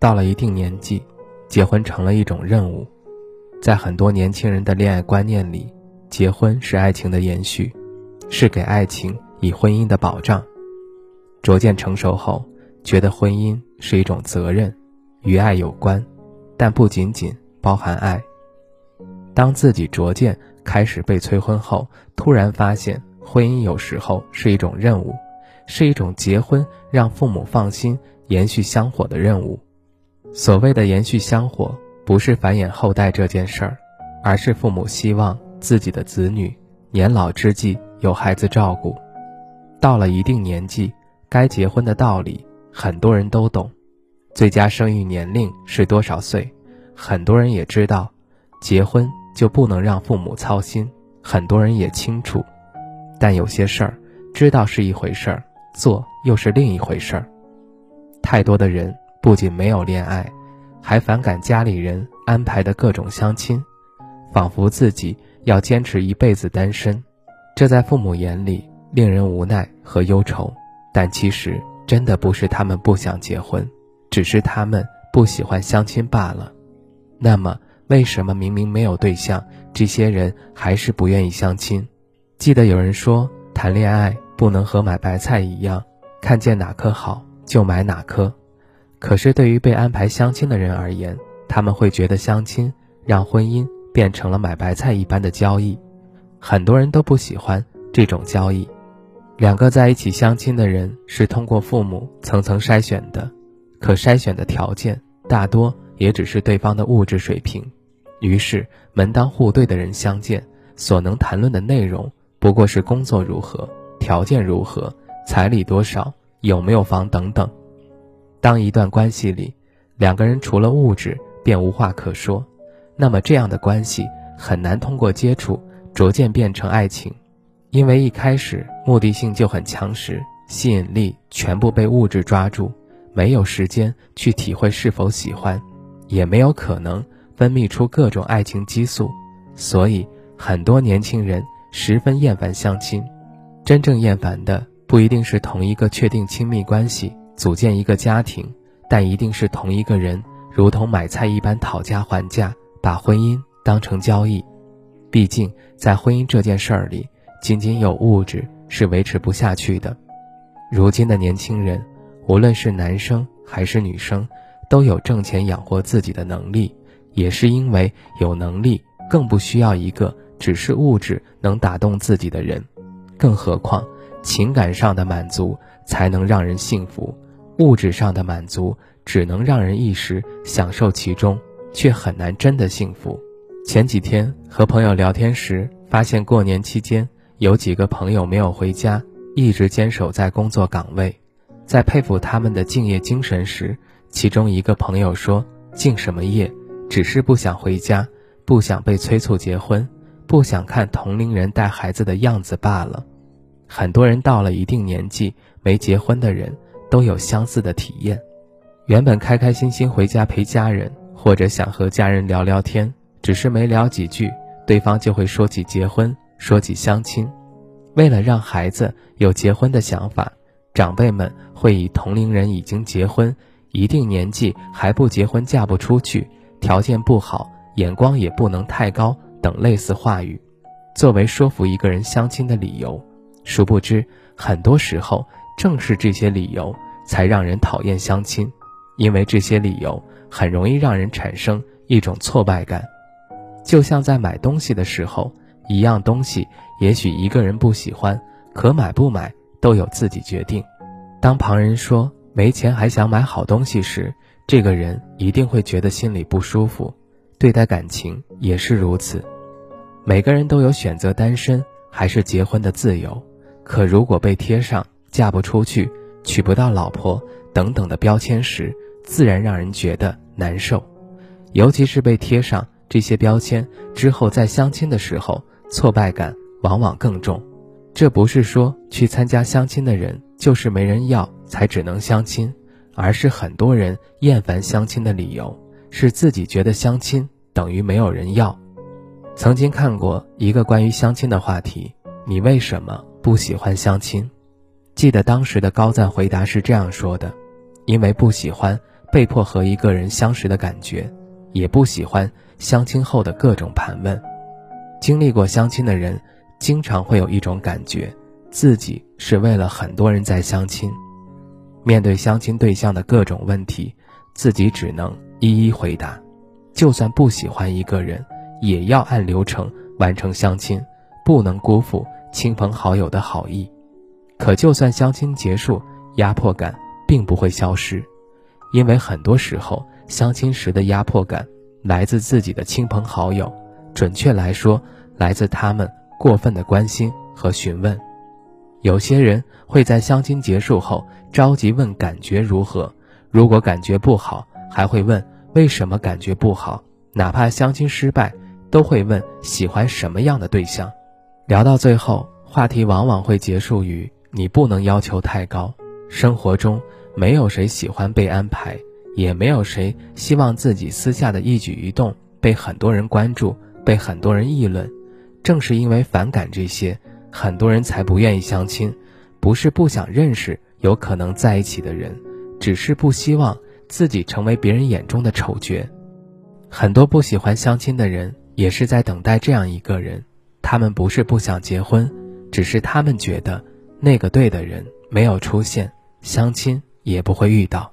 到了一定年纪，结婚成了一种任务。在很多年轻人的恋爱观念里，结婚是爱情的延续，是给爱情以婚姻的保障。逐渐成熟后，觉得婚姻是一种责任，与爱有关，但不仅仅包含爱。当自己逐渐开始被催婚后，突然发现，婚姻有时候是一种任务，是一种结婚让父母放心。延续香火的任务，所谓的延续香火，不是繁衍后代这件事儿，而是父母希望自己的子女年老之际有孩子照顾。到了一定年纪，该结婚的道理，很多人都懂。最佳生育年龄是多少岁？很多人也知道。结婚就不能让父母操心，很多人也清楚。但有些事儿，知道是一回事儿，做又是另一回事儿。太多的人不仅没有恋爱，还反感家里人安排的各种相亲，仿佛自己要坚持一辈子单身。这在父母眼里令人无奈和忧愁，但其实真的不是他们不想结婚，只是他们不喜欢相亲罢了。那么，为什么明明没有对象，这些人还是不愿意相亲？记得有人说，谈恋爱不能和买白菜一样，看见哪颗好。就买哪颗，可是对于被安排相亲的人而言，他们会觉得相亲让婚姻变成了买白菜一般的交易，很多人都不喜欢这种交易。两个在一起相亲的人是通过父母层层筛选的，可筛选的条件大多也只是对方的物质水平，于是门当户对的人相见，所能谈论的内容不过是工作如何、条件如何、彩礼多少。有没有房等等，当一段关系里，两个人除了物质便无话可说，那么这样的关系很难通过接触逐渐变成爱情，因为一开始目的性就很强时，吸引力全部被物质抓住，没有时间去体会是否喜欢，也没有可能分泌出各种爱情激素，所以很多年轻人十分厌烦相亲，真正厌烦的。不一定是同一个确定亲密关系，组建一个家庭，但一定是同一个人，如同买菜一般讨价还价，把婚姻当成交易。毕竟在婚姻这件事儿里，仅仅有物质是维持不下去的。如今的年轻人，无论是男生还是女生，都有挣钱养活自己的能力，也是因为有能力，更不需要一个只是物质能打动自己的人，更何况。情感上的满足才能让人幸福，物质上的满足只能让人一时享受其中，却很难真的幸福。前几天和朋友聊天时，发现过年期间有几个朋友没有回家，一直坚守在工作岗位。在佩服他们的敬业精神时，其中一个朋友说：“敬什么业？只是不想回家，不想被催促结婚，不想看同龄人带孩子的样子罢了。”很多人到了一定年纪没结婚的人，都有相似的体验。原本开开心心回家陪家人，或者想和家人聊聊天，只是没聊几句，对方就会说起结婚，说起相亲。为了让孩子有结婚的想法，长辈们会以同龄人已经结婚，一定年纪还不结婚嫁不出去，条件不好，眼光也不能太高等类似话语，作为说服一个人相亲的理由。殊不知，很多时候正是这些理由才让人讨厌相亲，因为这些理由很容易让人产生一种挫败感。就像在买东西的时候，一样东西也许一个人不喜欢，可买不买都有自己决定。当旁人说没钱还想买好东西时，这个人一定会觉得心里不舒服。对待感情也是如此，每个人都有选择单身还是结婚的自由。可如果被贴上嫁不出去、娶不到老婆等等的标签时，自然让人觉得难受。尤其是被贴上这些标签之后，在相亲的时候，挫败感往往更重。这不是说去参加相亲的人就是没人要才只能相亲，而是很多人厌烦相亲的理由是自己觉得相亲等于没有人要。曾经看过一个关于相亲的话题：你为什么不喜欢相亲？记得当时的高赞回答是这样说的：因为不喜欢被迫和一个人相识的感觉。也不喜欢相亲后的各种盘问。经历过相亲的人，经常会有一种感觉，自己是为了很多人在相亲。面对相亲对象的各种问题，自己只能一一回答。就算不喜欢一个人，也要按流程完成相亲，不能辜负亲朋好友的好意。可就算相亲结束，压迫感并不会消失，因为很多时候。相亲时的压迫感，来自自己的亲朋好友，准确来说，来自他们过分的关心和询问。有些人会在相亲结束后着急问感觉如何，如果感觉不好，还会问为什么感觉不好。哪怕相亲失败，都会问喜欢什么样的对象。聊到最后，话题往往会结束于你不能要求太高。生活中没有谁喜欢被安排。也没有谁希望自己私下的一举一动被很多人关注，被很多人议论。正是因为反感这些，很多人才不愿意相亲。不是不想认识有可能在一起的人，只是不希望自己成为别人眼中的丑角。很多不喜欢相亲的人，也是在等待这样一个人。他们不是不想结婚，只是他们觉得那个对的人没有出现，相亲也不会遇到。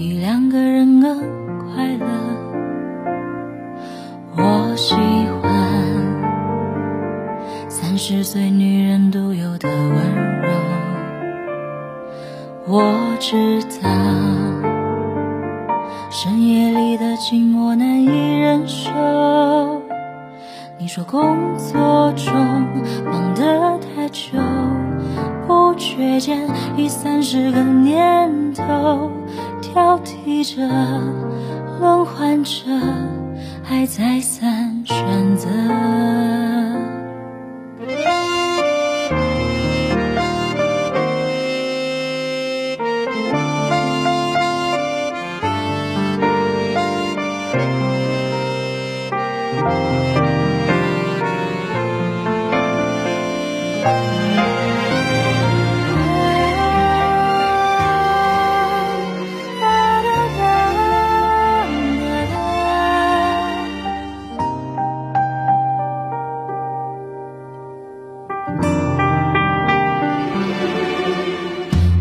比两个人更快乐。我喜欢三十岁女人独有的温柔。我知道深夜里的寂寞难以忍受。你说工作中忙得太久，不觉间已三十个年头。挑剔着，轮换着，还再三选择。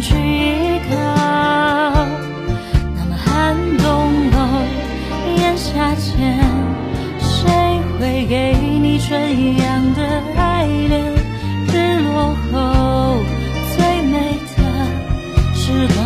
去依靠。那么寒冬后，炎夏前，谁会给你春一样的爱恋？日落后，最美的时光